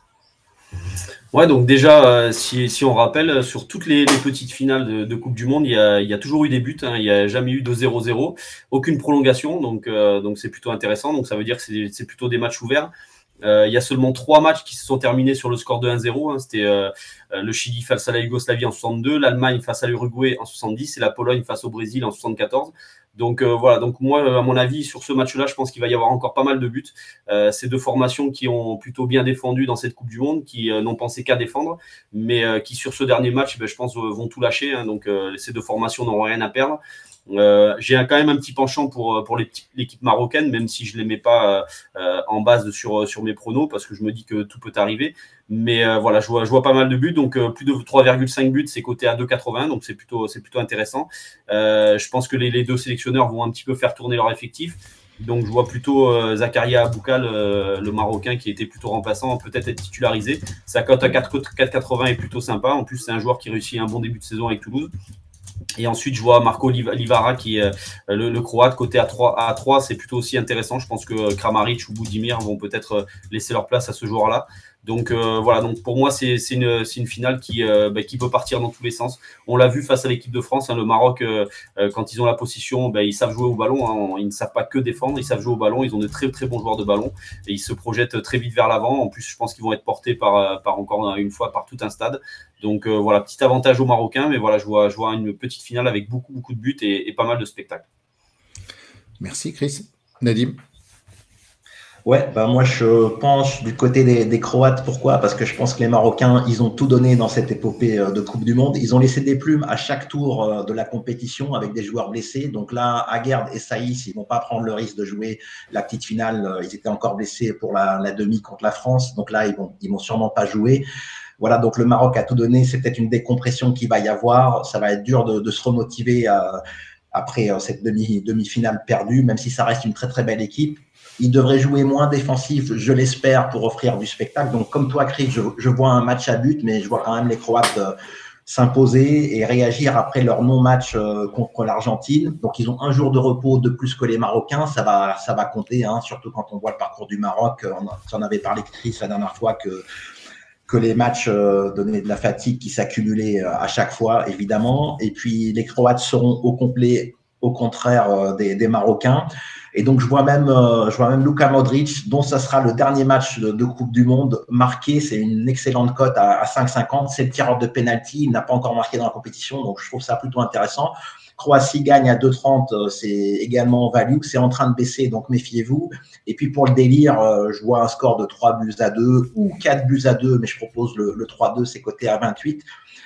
Ouais, donc déjà, euh, si, on rappelle, sur toutes les, petites finales de, Coupe du Monde, il y, a, toujours eu des buts. Hein, il n'y a jamais eu de 0-0, aucune prolongation. Euh, donc c'est plutôt intéressant. Donc, ça veut dire que c'est plutôt des matchs ouverts. Euh, il y a seulement trois matchs qui se sont terminés sur le score de 1-0. Hein. C'était euh, le Chili face à la Yougoslavie en 62, l'Allemagne face à l'Uruguay en 70 et la Pologne face au Brésil en 74. Donc euh, voilà, donc moi, à mon avis, sur ce match-là, je pense qu'il va y avoir encore pas mal de buts. Euh, ces deux formations qui ont plutôt bien défendu dans cette Coupe du Monde, qui euh, n'ont pensé qu'à défendre, mais qui sur ce dernier match, ben, je pense, vont tout lâcher. Hein. donc ces deux formations n'auront rien à perdre. Euh, j'ai quand même un petit penchant pour, pour l'équipe marocaine, même si je ne les mets pas euh, en base sur, sur mes pronos, parce que je me dis que tout peut arriver. Mais euh, voilà, je vois, je vois pas mal de buts, donc plus de 3,5 buts, c'est coté à 2,80, donc c'est plutôt, plutôt intéressant. je pense que les, les, deux sélectionneurs vont un petit peu faire tourner leur effectif. Donc je vois plutôt Zakaria Aboukal, le Marocain, qui était plutôt remplaçant, peut-être être titularisé. Sa cote à 4,80 est plutôt sympa. En plus, c'est un joueur qui réussit un bon début de saison avec Toulouse. Et ensuite, je vois Marco Livara qui est euh, le, Croate côté à 3 à 3 c'est plutôt aussi intéressant. Je pense que Kramaric ou Boudimir vont peut-être euh, laisser leur place à ce joueur-là. Donc euh, voilà, donc pour moi, c'est une, finale qui, bah, qui peut partir dans tous les sens. On l'a vu face à l'équipe de France, hein, le Maroc, quand ils ont la position, bah, ils savent jouer au ballon. Hein. ils ne savent pas que défendre, ils savent jouer au ballon. Ils ont de très très bons joueurs de ballon et ils se projettent très vite vers l'avant. En plus, je pense qu'ils vont être portés par, encore une fois par tout un stade. Donc euh, voilà, petit avantage aux Marocains, mais voilà, je vois, une petite finale avec beaucoup, beaucoup de buts et, pas mal de spectacles. Merci Chris. Nadim Ouais, bah moi je penche du côté des, Croates. Pourquoi? Parce que je pense que les Marocains, ils ont tout donné dans cette épopée euh, de Coupe du Monde. Ils ont laissé des plumes à chaque tour euh, de la compétition avec des joueurs blessés. Donc là, Aguerd et Saïs, ils vont pas prendre le risque de jouer la petite finale. Ils étaient encore blessés pour la, la demi contre la France. Donc là, ils vont, ils vont sûrement pas jouer. Voilà, donc le Maroc a tout donné. C'est peut-être une décompression qui va y avoir. Ça va être dur de, se remotiver euh, après euh, cette demi, demi-finale perdue, même si ça reste une très très belle équipe. Il devrait jouer moins défensif, je l'espère, pour offrir du spectacle. Donc, comme toi, Chris, je, vois un match à but, mais je vois quand même les Croates euh, s'imposer et réagir après leur non-match contre l'Argentine. Donc, ils ont un jour de repos de plus que les Marocains. Ça va, ça va compter, hein, surtout quand on voit le parcours du Maroc. On, en avait parlé, Chris, la dernière fois, que que les matchs euh, donnaient de la fatigue qui s'accumulait euh, à chaque fois, évidemment. Et puis les Croates seront au complet, au contraire euh, des, Marocains. Et donc je vois même, je vois même Luka Modric, dont ça sera le dernier match de, Coupe du Monde marqué. C'est une excellente cote à, à 5,50. C'est le tireur de penalty. Il n'a pas encore marqué dans la compétition, donc je trouve ça plutôt intéressant. Croatie gagne à 2,30, euh, c'est également value, c'est en train de baisser, donc méfiez-vous. Et puis pour le délire, euh, je vois un score de 3 buts à 2 ou 4 buts à 2, mais je propose le, 3-2, c'est coté à 28.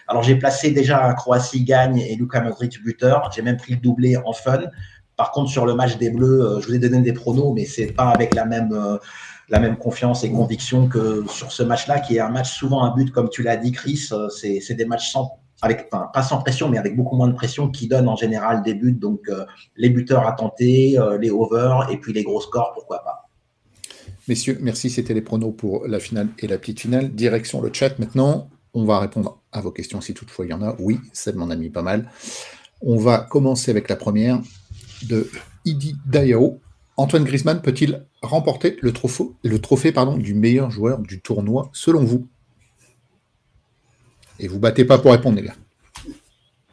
Alors j'ai placé déjà Croatie gagne et Luka Modric buteur. J'ai même pris le doublé en fun. Par contre, sur le match des Bleus, euh, je vous ai donné des pronos, mais c'est pas avec la même, la même confiance et conviction que sur ce match-là, qui est un match souvent un but, comme tu l'as dit, Chris. C'est des matchs sans, avec, pas sans pression, mais avec beaucoup moins de pression, qui donne en général des buts. Donc, euh, les buteurs à tenter, euh, les overs, et puis les gros scores, pourquoi pas. Messieurs, merci. C'était les pronos pour la finale et la petite finale. Direction le chat maintenant. On va répondre à vos questions si toutefois il y en a. Oui, celle m'en a mis pas mal. On va commencer avec la première de Idi Dayao. Antoine Griezmann peut-il remporter le trophée, du meilleur joueur du tournoi selon vous? Et vous battez pas pour répondre, les gars.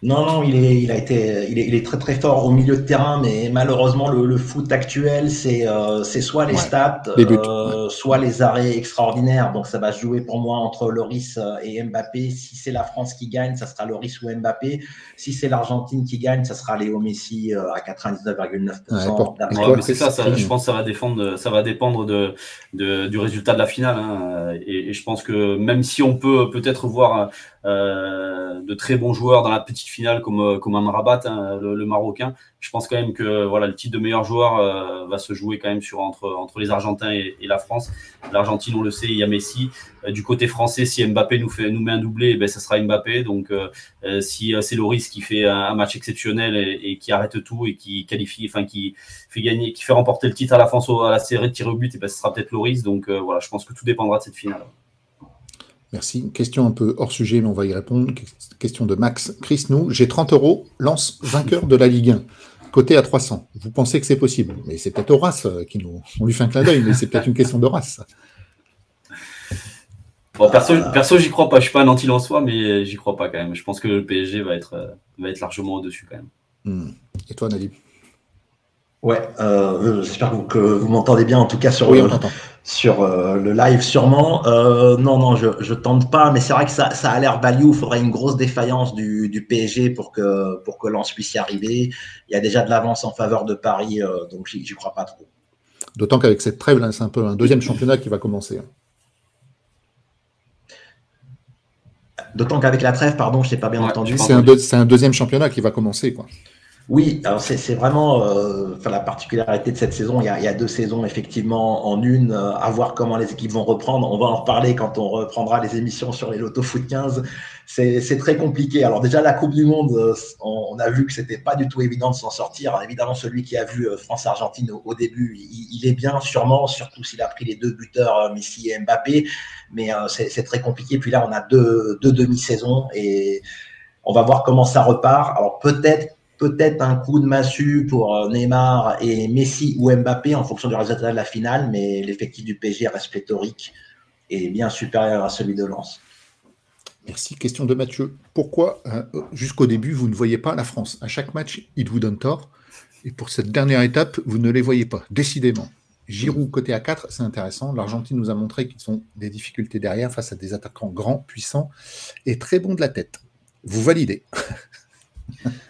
Non, non, il est, il a été, il est, il est, très très fort au milieu de terrain, mais malheureusement le, le foot actuel, c'est euh, c'est soit les stats, euh, soit les arrêts extraordinaires. Donc ça va se jouer pour moi entre Loris euh, et Mbappé. Si c'est la France qui gagne, ça sera Loris ou Mbappé. Si c'est l'Argentine qui gagne, ça sera Léo Messi à 99,9%. c'est ça, ça, je pense que ça va défendre, ça va dépendre de, de du résultat de la finale. Hein. Et, et, je pense que même si on peut peut-être voir euh, de très bons joueurs dans la petite finale comme, euh, comme Amrabat, hein, le, Marocain. Je pense quand même que voilà, le titre de meilleur joueur euh, va se jouer quand même sur, entre, entre les Argentins et, la France. L'Argentine, on le sait, il y a Messi. du côté français, si Mbappé nous, fait, nous met un doublé, eh ben, ça sera Mbappé. Donc si c'est Loris qui fait un, match exceptionnel et, qui arrête tout et qui qualifie, enfin qui fait gagner, qui fait remporter le titre à la France à la série de tir au but, et eh ben, ce sera peut-être Loris. Donc voilà, je pense que tout dépendra de cette finale. Merci. Question un peu hors sujet, mais on va y répondre. Question de Max. Chris, nous, j'ai 30 euros, lance vainqueur de la Ligue 1, côté à 300. Vous pensez que c'est possible? Mais c'est peut-être Horace euh, qui nous. On lui fait un clin d'œil, mais c'est peut-être une question de race. Bon, perso, perso j'y crois pas. Je suis pas un anti soi, mais j'y crois pas quand même. Je pense que le PSG va être, va être largement au-dessus quand même. Hmm. Et toi, Nadib Ouais, euh, j'espère que vous, m'entendez bien, en tout cas sur, le, sur euh, le live, sûrement. Euh, non, non, je ne tente pas, mais c'est vrai que ça, ça a l'air value. Il faudrait une grosse défaillance du, du, PSG pour que, pour que Lens puisse y arriver. Il y a déjà de l'avance en faveur de Paris, euh, donc j'y crois pas trop. D'autant qu'avec cette trêve, c'est un peu un deuxième championnat qui va commencer. D'autant qu'avec la trêve, pardon, je ne t'ai pas bien entendu. C'est un, un, deuxième championnat qui va commencer. quoi. Oui, alors c'est vraiment euh, la particularité de cette saison. Il y, a, deux saisons effectivement en une, euh, à voir comment les équipes vont reprendre. On va en reparler quand on reprendra les émissions sur les Loto Foot 15. C'est très compliqué. Alors déjà la Coupe du Monde, euh, on, a vu que c'était pas du tout évident de s'en sortir. évidemment, celui qui a vu euh, France-Argentine au, début, il, il, est bien sûrement, surtout s'il a pris les deux buteurs Messi et Mbappé. Mais c'est très compliqué. Puis là, on a deux, deux demi-saisons et on va voir comment ça repart. Alors peut-être peut-être un coup de massue pour euh, Neymar et Messi ou Mbappé en fonction du résultat de la finale, mais l'effectif du PSG reste pléthorique et bien supérieur à celui de Lens. Merci. Question de Mathieu. Pourquoi, euh, jusqu'au début, vous ne voyez pas la France? À chaque match, il vous donne tort. Et pour cette dernière étape, vous ne les voyez pas, décidément. Giroud côté A4, c'est intéressant. L'Argentine nous a montré qu'ils ont des difficultés derrière face à des attaquants grands, puissants et très bons de la tête. Vous validez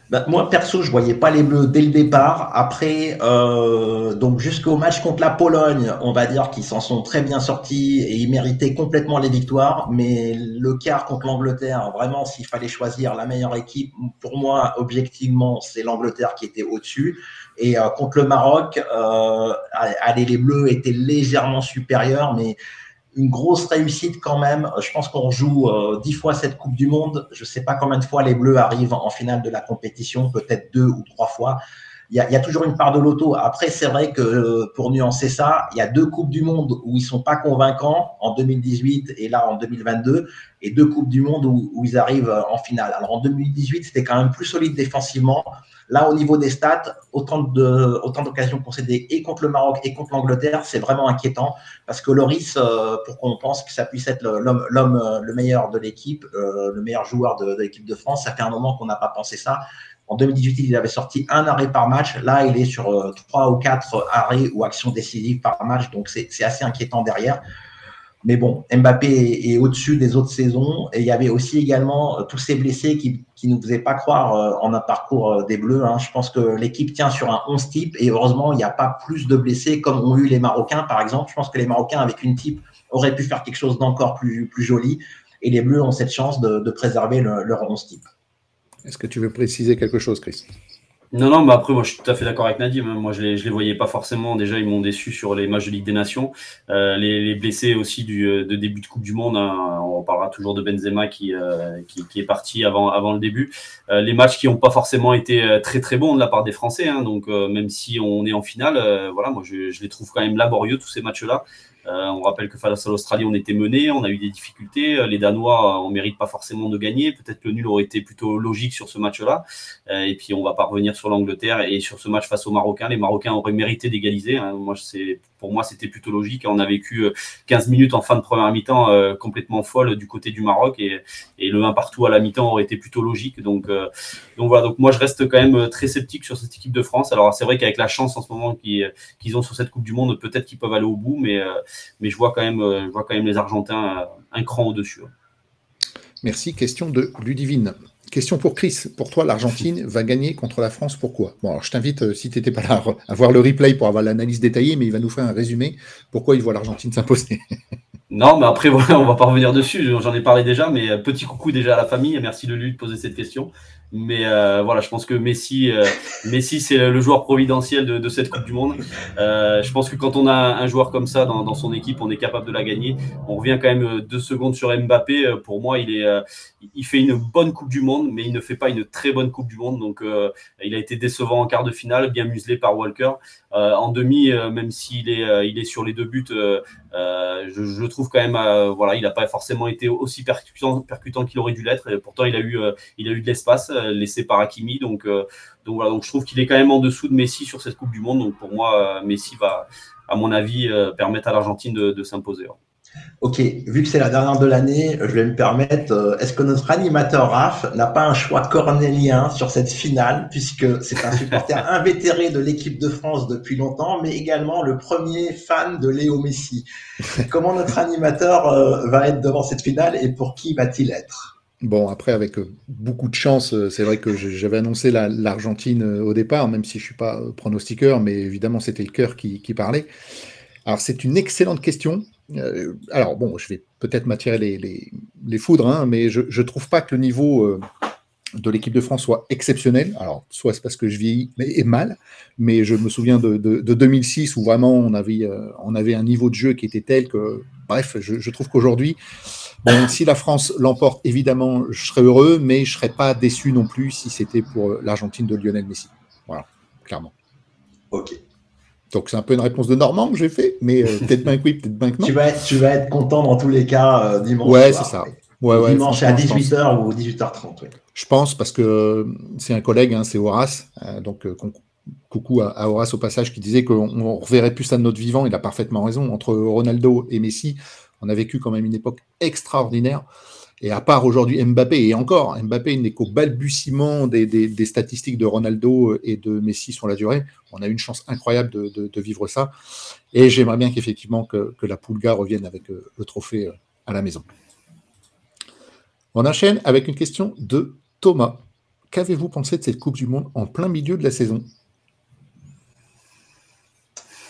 Bah, moi, perso, je voyais pas les Bleus dès le départ. Après, euh, donc jusqu'au match contre la Pologne, on va dire qu'ils s'en sont très bien sortis et ils méritaient complètement les victoires. Mais le quart contre l'Angleterre, vraiment, s'il fallait choisir la meilleure équipe, pour moi, objectivement, c'est l'Angleterre qui était au-dessus. Et euh, contre le Maroc, euh, allez, les Bleus étaient légèrement supérieurs, mais une grosse réussite quand même. Je pense qu'on joue euh, dix fois cette Coupe du Monde. Je ne sais pas combien de fois les Bleus arrivent en finale de la compétition, peut-être deux ou trois fois. Il y, a, toujours une part de loto. Après, c'est vrai que euh, pour nuancer ça, il y a deux Coupes du Monde où ils sont pas convaincants, en 2018 et là en 2022, et deux Coupes du Monde où, ils arrivent euh, en finale. Alors en 2018, c'était quand même plus solide défensivement. Là, au niveau des stats, autant de autant d'occasions concédées et contre le Maroc et contre l'Angleterre, c'est vraiment inquiétant parce que Loris, euh, pour qu'on pense que ça puisse être l'homme l'homme le meilleur de l'équipe, le meilleur joueur de, de l'équipe de France, ça fait un moment qu'on n'a pas pensé ça. En 2018, il avait sorti un arrêt par match. Là, il est sur trois ou quatre arrêts ou actions décisives par match. Donc, c'est assez inquiétant derrière. Mais bon, Mbappé est, au-dessus des autres saisons. Et il y avait aussi également euh, tous ces blessés qui ne nous faisaient pas croire euh, en un parcours euh, des Bleus. Hein. Je pense que l'équipe tient sur un 11 type. Et heureusement, il n'y a pas plus de blessés comme ont eu les Marocains, par exemple. Je pense que les Marocains, avec une type, auraient pu faire quelque chose d'encore plus, plus joli. Et les Bleus ont cette chance de, préserver leur 11 type. Est-ce que tu veux préciser quelque chose, Chris? Non, non, mais après, moi, je suis tout à fait d'accord avec Nadim. Hein. Moi, je je les voyais pas forcément. Déjà, ils m'ont déçu sur les matchs de Ligue des Nations. Euh, les, les, blessés aussi du euh, de début de Coupe du Monde. Hein. On parlera toujours de Benzema qui, euh, qui, qui, est parti avant, avant le début. Les matchs qui n'ont pas forcément été très très bons de la part des Français. Hein. Donc, même si on est en finale, voilà, moi, je, les trouve quand même laborieux tous ces matchs-là. Euh, on rappelle que face à l'Australie, on était mené, on a eu des difficultés. Euh, les Danois, on mérite pas forcément de gagner. Peut-être le nul aurait été plutôt logique sur ce match-là. Euh, et puis, on va pas revenir sur l'Angleterre et sur ce match face aux Marocains. Les Marocains auraient mérité d'égaliser. Hein. Moi, pour moi, c'était plutôt logique. On a vécu 15 minutes en fin de première mi-temps complètement folle du côté du Maroc et, et le 1 partout à la mi-temps aurait été plutôt logique. Donc, donc voilà. Donc moi, je reste quand même très sceptique sur cette équipe de France. Alors c'est vrai qu'avec la chance en ce moment qu'ils ont sur cette Coupe du Monde, peut-être qu'ils peuvent aller au bout, mais mais je vois quand même, euh, je vois quand même les Argentins euh, un cran au-dessus. Merci. Question de Ludivine. Question pour Chris. Pour toi, l'Argentine va gagner contre la France. Pourquoi? Bon, je t'invite, euh, si tu n'étais pas là, à voir le replay pour avoir l'analyse détaillée, mais il va nous faire un résumé. Pourquoi il voit l'Argentine s'imposer? Non, mais après, voilà, on va pas revenir dessus. J'en ai parlé déjà, mais petit coucou déjà à la famille. Merci de lui de poser cette question. Mais euh, voilà, je pense que Messi, euh, Messi c'est le joueur providentiel de, de, cette Coupe du Monde. Euh, je pense que quand on a un joueur comme ça dans, dans, son équipe, on est capable de la gagner. On revient quand même euh, deux secondes sur Mbappé. Euh, pour moi, il est, il fait une bonne Coupe du Monde, mais il ne fait pas une très bonne Coupe du Monde. Donc, il a été décevant en quart de finale, bien muselé par Walker. En demi, même s'il est, il est sur les deux buts, je, trouve quand même, voilà, il n'a pas forcément été aussi percutant, qu'il aurait dû l'être. Pourtant, il a eu, il a eu de l'espace. Euh, laissé par Hakimi. Donc, euh, donc voilà, donc je trouve qu'il est quand même en dessous de Messi sur cette Coupe du Monde. Donc pour moi, euh, Messi va, à mon avis, permettre à l'Argentine de, s'imposer. Ok, vu que c'est la dernière de l'année, je vais me permettre, euh, est-ce que notre animateur Raph n'a pas un choix cornélien sur cette finale, puisque c'est un supporter invétéré de l'équipe de France depuis longtemps, mais également le premier fan de Léo Messi. Comment notre animateur euh, va être devant cette finale et pour qui va-t-il être? Bon, après, avec euh, beaucoup de chance, c'est vrai que j'avais annoncé l'Argentine au départ, même si je ne suis pas pronostiqueur, mais évidemment, c'était le cœur qui, qui parlait. Alors, c'est une excellente question. Euh, alors, bon, je vais peut-être m'attirer les, foudres, hein, mais je ne trouve pas que le niveau euh, de l'équipe de France soit exceptionnel. Alors, soit c'est parce que je vieillis et mal, mais je me souviens de, 2006 où vraiment on avait, euh, on avait un niveau de jeu qui était tel que, bref, je, trouve qu'aujourd'hui, si la France l'emporte, évidemment, je serais heureux, mais je ne serais pas déçu non plus si c'était pour l'Argentine de Lionel Messi. Voilà, clairement. Ok. Donc c'est un peu une réponse de Normand que j'ai fait, mais euh, peut-être bien que oui, peut-être bien que non. Tu vas, être, tu vas être content dans tous les cas euh, dimanche. Ouais, c'est ça. Ouais, dimanche à 18h ou 18h30. Je pense parce que euh, c'est un collègue, hein, c'est Horace, donc coucou à, Horace au passage qui disait qu'on reverrait plus ça de notre vivant. Il a parfaitement raison. Entre Ronaldo et Messi, on a vécu quand même une époque extraordinaire. Et à part aujourd'hui Mbappé, et encore, Mbappé n'est qu'au balbutiement des, statistiques de Ronaldo et de Messi sur la durée. On a une chance incroyable de, vivre ça. Et j'aimerais bien qu'effectivement que, la Poulga revienne avec euh, le trophée euh, à la maison. On enchaîne avec une question de Thomas. Qu'avez-vous pensé de cette Coupe du Monde en plein milieu de la saison?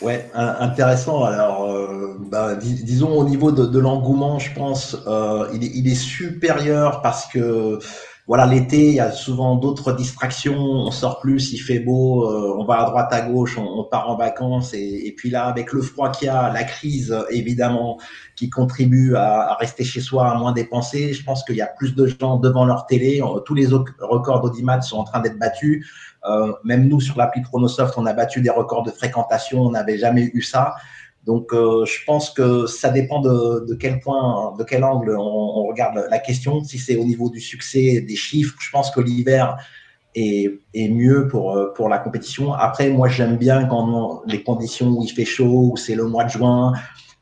Ouais, intéressant. Alors, euh, bah, disons au niveau de, l'engouement, je pense, euh, il, est, supérieur parce que voilà, l'été, il y a souvent d'autres distractions. On sort plus, il fait beau, euh, on va à droite, à gauche, on, part en vacances. Et, puis là, avec le froid qu'il y a, la crise, évidemment, qui contribue à, rester chez soi, à moins dépenser. Je pense qu'il y a plus de gens devant leur télé. Tous les records d'audimat sont en train d'être battus. Euh, même nous, sur l'appli Chronosoft, on a battu des records de fréquentation, on n'avait jamais eu ça. Donc, euh, je pense que ça dépend de, quel point, de quel angle on, regarde la question. Si c'est au niveau du succès, des chiffres, je pense que l'hiver est, mieux euh, pour la compétition. Après, moi, j'aime bien quand les conditions où il fait chaud, où c'est le mois de juin.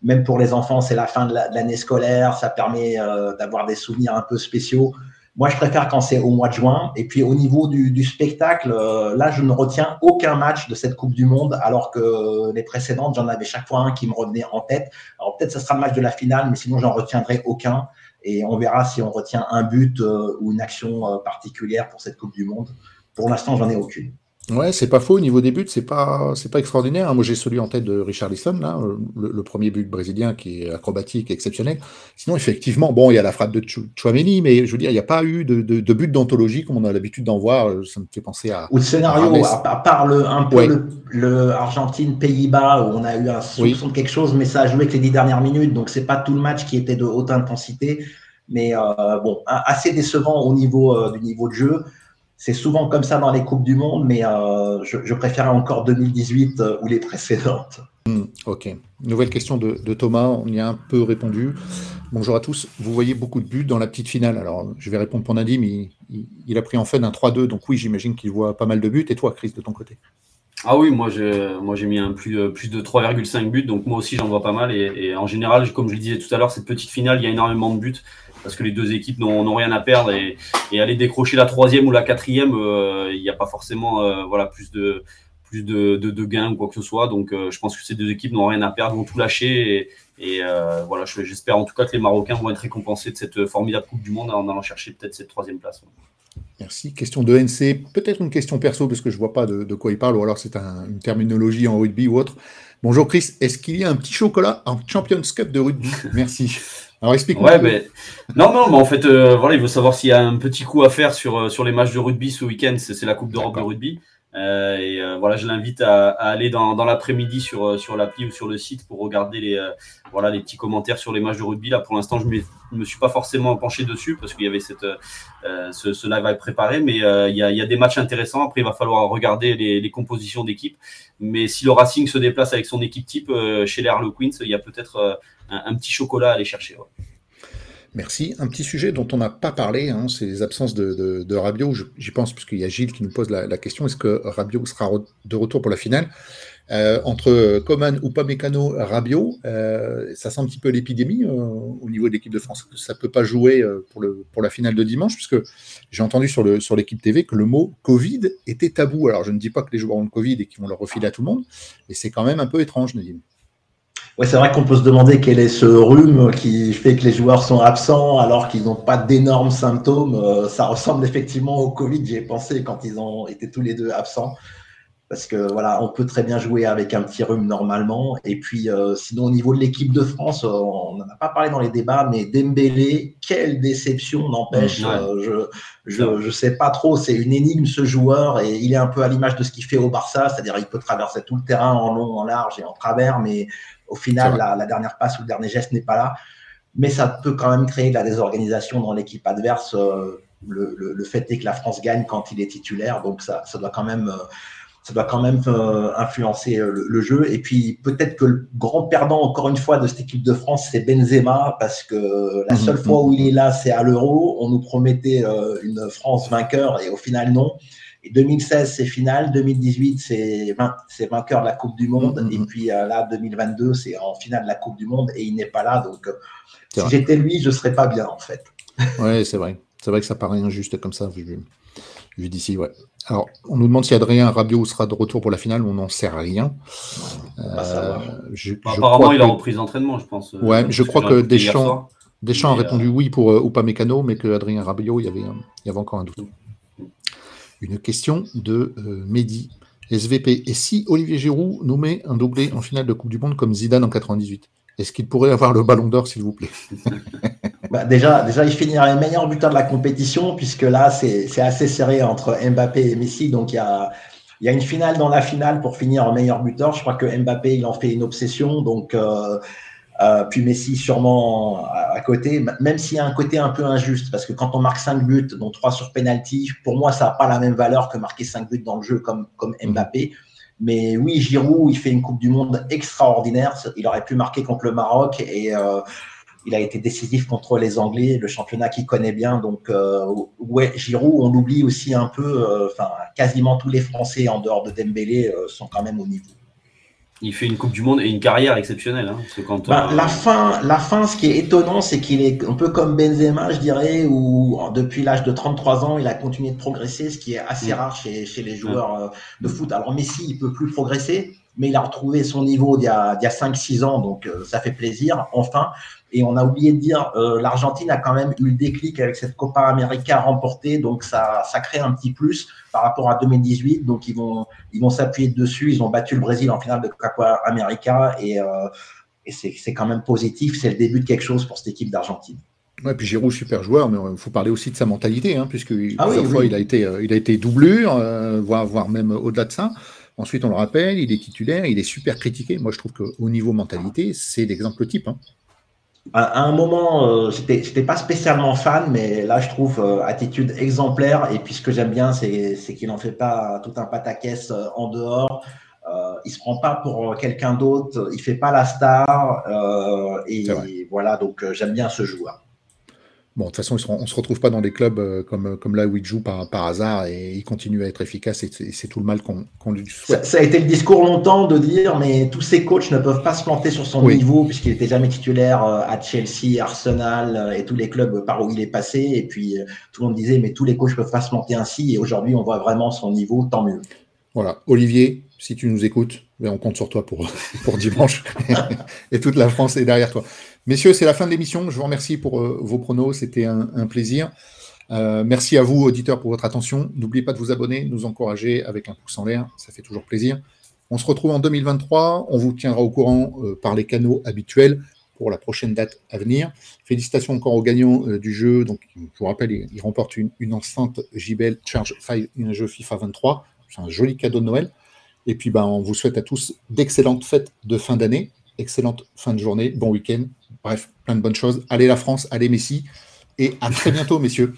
Même pour les enfants, c'est la fin de l'année scolaire. Ça permet d'avoir des souvenirs un peu spéciaux. Moi, je préfère quand c'est au mois de juin. Et puis, au niveau du, spectacle, euh, là, je ne retiens aucun match de cette Coupe du Monde, alors que les précédentes, j'en avais chaque fois un qui me revenait en tête. Alors, peut-être ce sera le match de la finale, mais sinon, j'en retiendrai aucun. Et on verra si on retient un but euh, ou une action euh, particulière pour cette Coupe du Monde. Pour l'instant, j'en ai aucune. Ouais, c'est pas faux. Au niveau des buts, c'est pas, c'est pas extraordinaire. Hein. Moi, j'ai celui en tête de Richard Lisson, là, euh, le, premier but brésilien qui est acrobatique, exceptionnel. Sinon, effectivement, bon, il y a la frappe de Chouameni, mais je veux dire, il n'y a pas eu de, de, but d'anthologie comme on a l'habitude d'en voir. Euh, ça me fait penser à. Ou de scénario, à, part le, un peu le, Argentine-Pays-Bas, où on a eu un soupçon de quelque chose, mais ça a joué que les dix dernières minutes, donc c'est pas tout le match qui était de haute intensité. Mais euh, bon, assez décevant au niveau du niveau de jeu. C'est souvent comme ça dans les Coupes du Monde, mais euh, je, je, préférais encore 2018 euh, ou les précédentes. Hmm, ok. Nouvelle question de, Thomas, on y a un peu répondu. Bonjour à tous. Vous voyez beaucoup de buts dans la petite finale. Alors, je vais répondre pour Nadim. Il, il, a pris en fait un 3-2, donc oui, j'imagine qu'il voit pas mal de buts. Et toi, Chris, de ton côté? Ah oui, moi j'ai moi j'ai mis un plus, euh, plus de 3,5 buts, donc moi aussi j'en vois pas mal. Et, et, en général, comme je le disais tout à l'heure, cette petite finale, il y a énormément de buts parce que les deux équipes n'ont rien à perdre et, aller décrocher la troisième ou la quatrième, euh, il n'y a pas forcément euh, voilà, plus, de, plus gains ou quoi que ce soit. Donc euh, je pense que ces deux équipes n'ont rien à perdre, vont tout lâcher. Et, voilà, j'espère en tout cas que les Marocains vont être récompensés de cette formidable Coupe du Monde en allant chercher peut-être cette troisième place. Merci. Question de NC, peut-être une question perso parce que je ne vois pas de, quoi il parle ou alors c'est une terminologie en rugby ou autre. Bonjour Chris, est-ce qu'il y a un petit chocolat en Champions Cup de rugby? Merci. Alors explique-moi. Ouais, mais... Non, non, mais en fait, euh, voilà, il veut savoir s'il y a un petit coup à faire sur, euh, sur les matchs de rugby ce week-end. C'est la Coupe d'Europe de rugby. Euh, et voilà, je l'invite à, aller dans, dans l'après-midi sur, sur l'appli ou sur le site pour regarder les, voilà, les petits commentaires sur les matchs de rugby. Là, pour l'instant, je ne me suis pas forcément penché dessus parce qu'il y avait cette, ce, ce, live à préparer. Mais il y, a, y, a, des matchs intéressants. Après, il va falloir regarder les, les compositions d'équipe. Mais si le Racing se déplace avec son équipe type chez les Harlequins, il y a peut-être un, petit chocolat à aller chercher. Merci. Un petit sujet dont on n'a pas parlé, hein, c'est les absences de, de, Rabiot. J'y pense puisqu'il y a Gilles qui nous pose la, question est-ce que Rabiot sera de retour pour la finale? Euh, Entre Coman ou Pamecano, Rabiot, euh, ça sent un petit peu l'épidémie euh, au niveau de l'équipe de France. Ça ne peut pas jouer pour, le, pour la finale de dimanche, puisque j'ai entendu sur l'équipe TV que le mot Covid était tabou. Alors je ne dis pas que les joueurs ont le Covid et qu'ils vont le refiler à tout le monde, mais c'est quand même un peu étrange, Nadine. Ouais, c'est vrai qu'on peut se demander quel est ce rhume qui fait que les joueurs sont absents alors qu'ils n'ont pas d'énormes symptômes. Euh, ça ressemble effectivement au Covid, j'ai pensé quand ils ont été tous les deux absents. Parce que voilà, on peut très bien jouer avec un petit rhume normalement. Et puis, euh, sinon, au niveau de l'équipe de France, euh, on n'en a pas parlé dans les débats, mais Dembélé, quelle déception, n'empêche. je, je, je sais pas trop, c'est une énigme ce joueur et il est un peu à l'image de ce qu'il fait au Barça, c'est-à-dire il peut traverser tout le terrain en long, en large et en travers, mais au final, la, dernière passe ou le dernier geste n'est pas là. Mais ça peut quand même créer de la désorganisation dans l'équipe adverse. Euh, le, fait est que la France gagne quand il est titulaire, donc ça, ça doit quand même, euh, ça doit quand même euh, influencer le, jeu. Et puis peut-être que le grand perdant, encore une fois, de cette équipe de France, c'est Benzema, parce que la mhm, seule fois mhm. où il est là, c'est à l'Euro. On nous promettait une France vainqueur et au final, non. 2016, c'est finale. 2018, c'est vainqueur de la Coupe du Monde. Mm-hmm. Et puis euh, là, 2022, c'est en finale de la Coupe du Monde et il n'est pas là. Donc, euh, si j'étais lui, je ne serais pas bien, en fait. Oui, c'est vrai. C'est vrai que ça paraît injuste comme ça, vu, vu d'ici. Ouais. Alors, on nous demande si Adrien Rabiot sera de retour pour la finale. On n'en sait rien. Euh, apparemment, il a repris l'entraînement, je pense. Ouais, je crois que Deschamps, Deschamps a répondu oui pour ou pas Mécano, mais que Adrien Rabiot, il y avait, il y avait encore un doute. Une question de euh, Mehdi, SVP. Et si Olivier Giroud nous met un doublé en finale de Coupe du Monde comme Zidane en 98 Est-ce qu'il pourrait avoir le ballon d'or, s'il vous plaît? bah, déjà, déjà, il finirait meilleur buteur de la compétition, puisque là, c'est assez serré entre Mbappé et Messi. Donc, il y a, y a, une finale dans la finale pour finir meilleur buteur. Je crois que Mbappé, il en fait une obsession. Donc, euh, euh, puis Messi sûrement à, côté, même s'il y a un côté un peu injuste, parce que quand on marque 5 buts, dont 3 sur penalty, pour moi, ça n'a pas la même valeur que marquer 5 buts dans le jeu comme, comme mhm. Mbappé. Mais oui, Giroud, il fait une Coupe du Monde extraordinaire. Il aurait pu marquer contre le Maroc et euh, il a été décisif contre les Anglais, le championnat qu'il connaît bien. Donc, euh, ouais, Giroud, on l'oublie aussi un peu. Enfin, quasiment tous les Français en dehors de Dembélé sont quand même au niveau il fait une Coupe du Monde et une carrière exceptionnelle. Hein, quand, bah, la, fin, la fin, ce qui est étonnant, c'est qu'il est un peu comme Benzema, je dirais, où depuis l'âge de 33 ans, il a continué de progresser, ce qui est assez mm. rare chez, chez, les joueurs euh, de foot. Alors Messi, il peut plus progresser, mais il a retrouvé son niveau d'il y a, a 5-6 ans, donc euh, ça fait plaisir, enfin. Et on a oublié de dire, euh, l'Argentine a quand même eu le déclic avec cette Copa América remportée, donc ça, ça crée un petit plus par rapport à 2018. Donc ils vont, ils vont s'appuyer dessus. Ils ont battu le Brésil en finale de Copa América et, euh, et c'est quand même positif. C'est le début de quelque chose pour cette équipe d'Argentine. Ouais, puis Giroud, super joueur, mais il faut parler aussi de sa mentalité, hein, puisque ah fois, il a été, il a été doublure, voire, voire même au-delà de ça. Ensuite, on le rappelle, il est titulaire, il est super critiqué. Moi, je trouve qu'au niveau mentalité, c'est l'exemple type. Hein. À, un moment, euh, j'étais pas spécialement fan, mais là, je trouve euh, attitude exemplaire. Et puis, ce que j'aime bien, c'est qu'il n'en fait pas tout un pataquès euh, en dehors. Euh, il se prend pas pour quelqu'un d'autre. Il fait pas la star. et voilà, donc j'aime bien ce joueur. Bon, de toute façon, on ne se retrouve pas dans des clubs euh, comme, euh, comme là où il joue par, par hasard et il continue à être efficace et c'est tout le mal qu'on lui souhaite. Ça, a été le discours longtemps de dire mais tous ces coachs ne peuvent pas se planter sur son niveau puisqu'il était jamais titulaire euh, à Chelsea, Arsenal et tous les clubs par où il est passé. Et puis tout le monde disait mais tous les coachs peuvent pas se planter ainsi et aujourd'hui on voit vraiment son niveau, tant mieux. Voilà, Olivier, si tu nous écoutes, ben, on compte sur toi pour, pour dimanche et toute la France est derrière toi. Messieurs, c'est la fin de l'émission. Je vous remercie pour euh, vos pronos. C'était un, plaisir. Euh, merci à vous, auditeurs, pour votre attention. N'oubliez pas de vous abonner, nous encourager avec un pouce en l'air. Ça fait toujours plaisir. On se retrouve en 2023. On vous tiendra au courant euh, par les canaux habituels pour la prochaine date à venir. Félicitations encore aux gagnants du jeu. Donc, je vous rappelle, ils, remportent une, enceinte JBL Charge 5, un jeu FIFA 23. C'est un joli cadeau de Noël. Et puis, ben, on vous souhaite à tous d'excellentes fêtes de fin d'année, excellente fin de journée, bon week-end. Bref, plein de bonnes choses. Allez la France, allez Messi. Et à très bientôt, messieurs.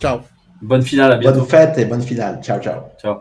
Ciao. Bonne finale, à bientôt. Bonne fête et bonne finale. Ciao, ciao. Ciao.